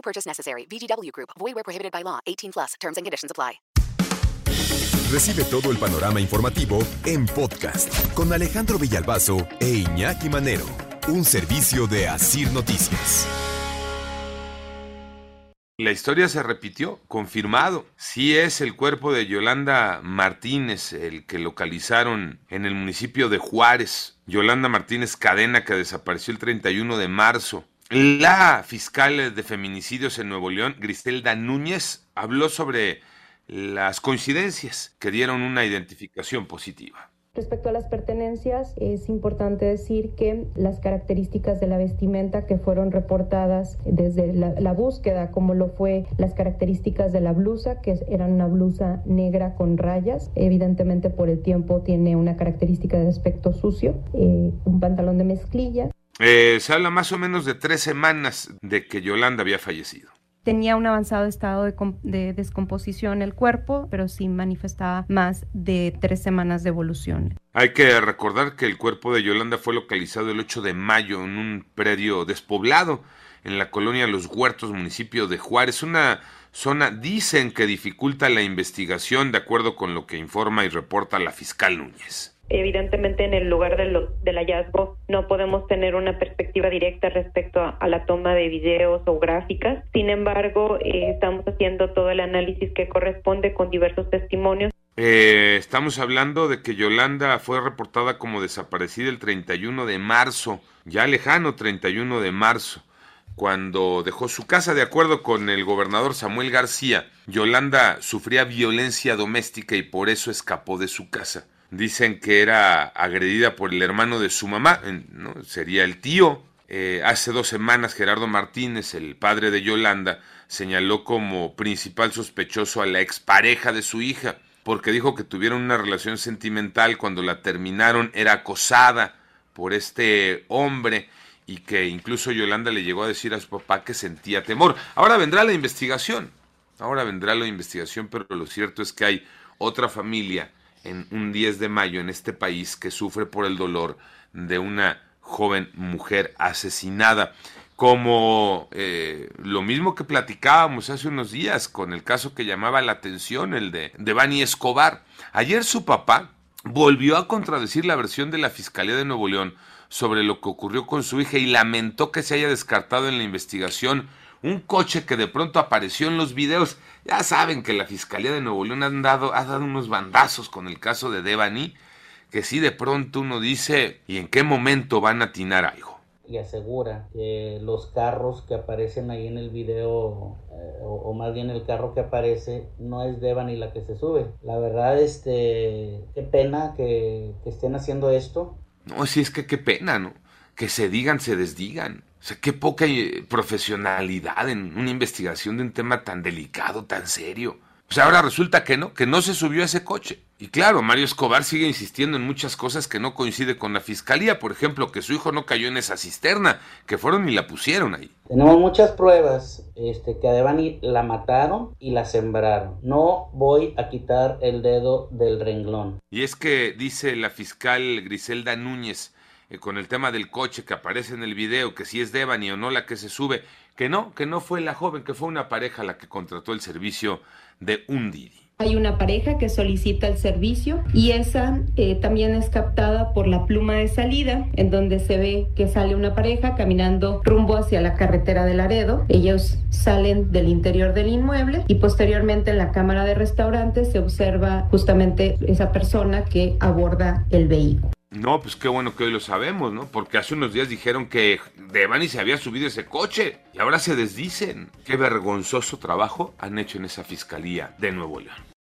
No purchase necessary. VGW Group. Void where prohibited by law. 18 plus. Terms and conditions apply. Recibe todo el panorama informativo en podcast con Alejandro Villalbazo e Iñaki Manero, un servicio de Asir Noticias. La historia se repitió, confirmado. Sí es el cuerpo de Yolanda Martínez el que localizaron en el municipio de Juárez. Yolanda Martínez Cadena que desapareció el 31 de marzo. La fiscal de feminicidios en Nuevo León, Griselda Núñez, habló sobre las coincidencias que dieron una identificación positiva. Respecto a las pertenencias, es importante decir que las características de la vestimenta que fueron reportadas desde la, búsqueda, como lo fue las características de la blusa, que era una blusa negra con rayas, evidentemente por el tiempo tiene una característica de aspecto sucio, eh, un pantalón de mezclilla. Eh, se habla más o menos de tres semanas de que Yolanda había fallecido. Tenía un avanzado estado de, de, descomposición el cuerpo, pero sí manifestaba más de tres semanas de evolución. Hay que recordar que el cuerpo de Yolanda fue localizado el 8 de mayo en un predio despoblado en la colonia Los Huertos, municipio de Juárez, una zona dicen que dificulta la investigación de acuerdo con lo que informa y reporta la fiscal Núñez evidentemente en el lugar del hallazgo no podemos tener una perspectiva directa respecto a, a la toma de videos o gráficas. Sin embargo, eh, estamos haciendo todo el análisis que corresponde con diversos testimonios. Eh, estamos hablando de que Yolanda fue reportada como desaparecida el 31 de marzo, ya lejano 31 de marzo cuando dejó su casa. De acuerdo con el gobernador Samuel García, Yolanda sufría violencia doméstica y por eso escapó de su casa. Dicen que era agredida por el hermano de su mamá, ¿no? sería el tío. Eh, hace dos semanas Gerardo Martínez, el padre de Yolanda, señaló como principal sospechoso a la expareja de su hija, porque dijo que tuvieron una relación sentimental cuando la terminaron, era acosada por este hombre y que incluso Yolanda le llegó a decir a su papá que sentía temor. Ahora vendrá la investigación, ahora vendrá la investigación, pero lo cierto es que hay otra familia en un 10 de mayo en este país que sufre por el dolor de una joven mujer asesinada. Como eh, lo mismo que platicábamos hace unos días con el caso que llamaba la atención, el de, de Bani Escobar. Ayer su papá volvió a contradecir la versión de la Fiscalía de Nuevo León sobre lo que ocurrió con su hija y lamentó que se haya descartado en la investigación un coche que de pronto apareció en los videos. Ya saben que la Fiscalía de Nuevo León han dado, ha dado unos bandazos con el caso de Devani, que si de pronto uno dice, ¿y en qué momento van a atinar algo? Y asegura que los carros que aparecen ahí en el video, eh, o, o, más bien el carro que aparece, no es Devani la que se sube. La verdad, este, qué pena que, que estén haciendo esto. No, si es que qué pena, ¿no? Que se digan, se desdigan. O sea, qué poca eh, profesionalidad en una investigación de un tema tan delicado, tan serio. O sea, ahora resulta que no, que no se subió a ese coche. Y claro, Mario Escobar sigue insistiendo en muchas cosas que no coincide con la fiscalía. Por ejemplo, que su hijo no cayó en esa cisterna, que fueron y la pusieron ahí. Tenemos muchas pruebas este, que a Devani la mataron y la sembraron. No voy a quitar el dedo del renglón. Y es que dice la fiscal Griselda Núñez, eh, con el tema del coche que aparece en el video, que si es Devani o no la que se sube, que no, que no fue la joven, que fue una pareja la que contrató el servicio de un Didi. Hay una pareja que solicita el servicio y esa eh, también es captada por la pluma de salida, en donde se ve que sale una pareja caminando rumbo hacia la carretera de Laredo. Ellos salen del interior del inmueble y posteriormente en la cámara de restaurante se observa justamente esa persona que aborda el vehículo. No, pues qué bueno que hoy lo sabemos, ¿no? Porque hace unos días dijeron que Devani se había subido ese coche y ahora se desdicen. Qué vergonzoso trabajo han hecho en esa fiscalía de Nuevo León.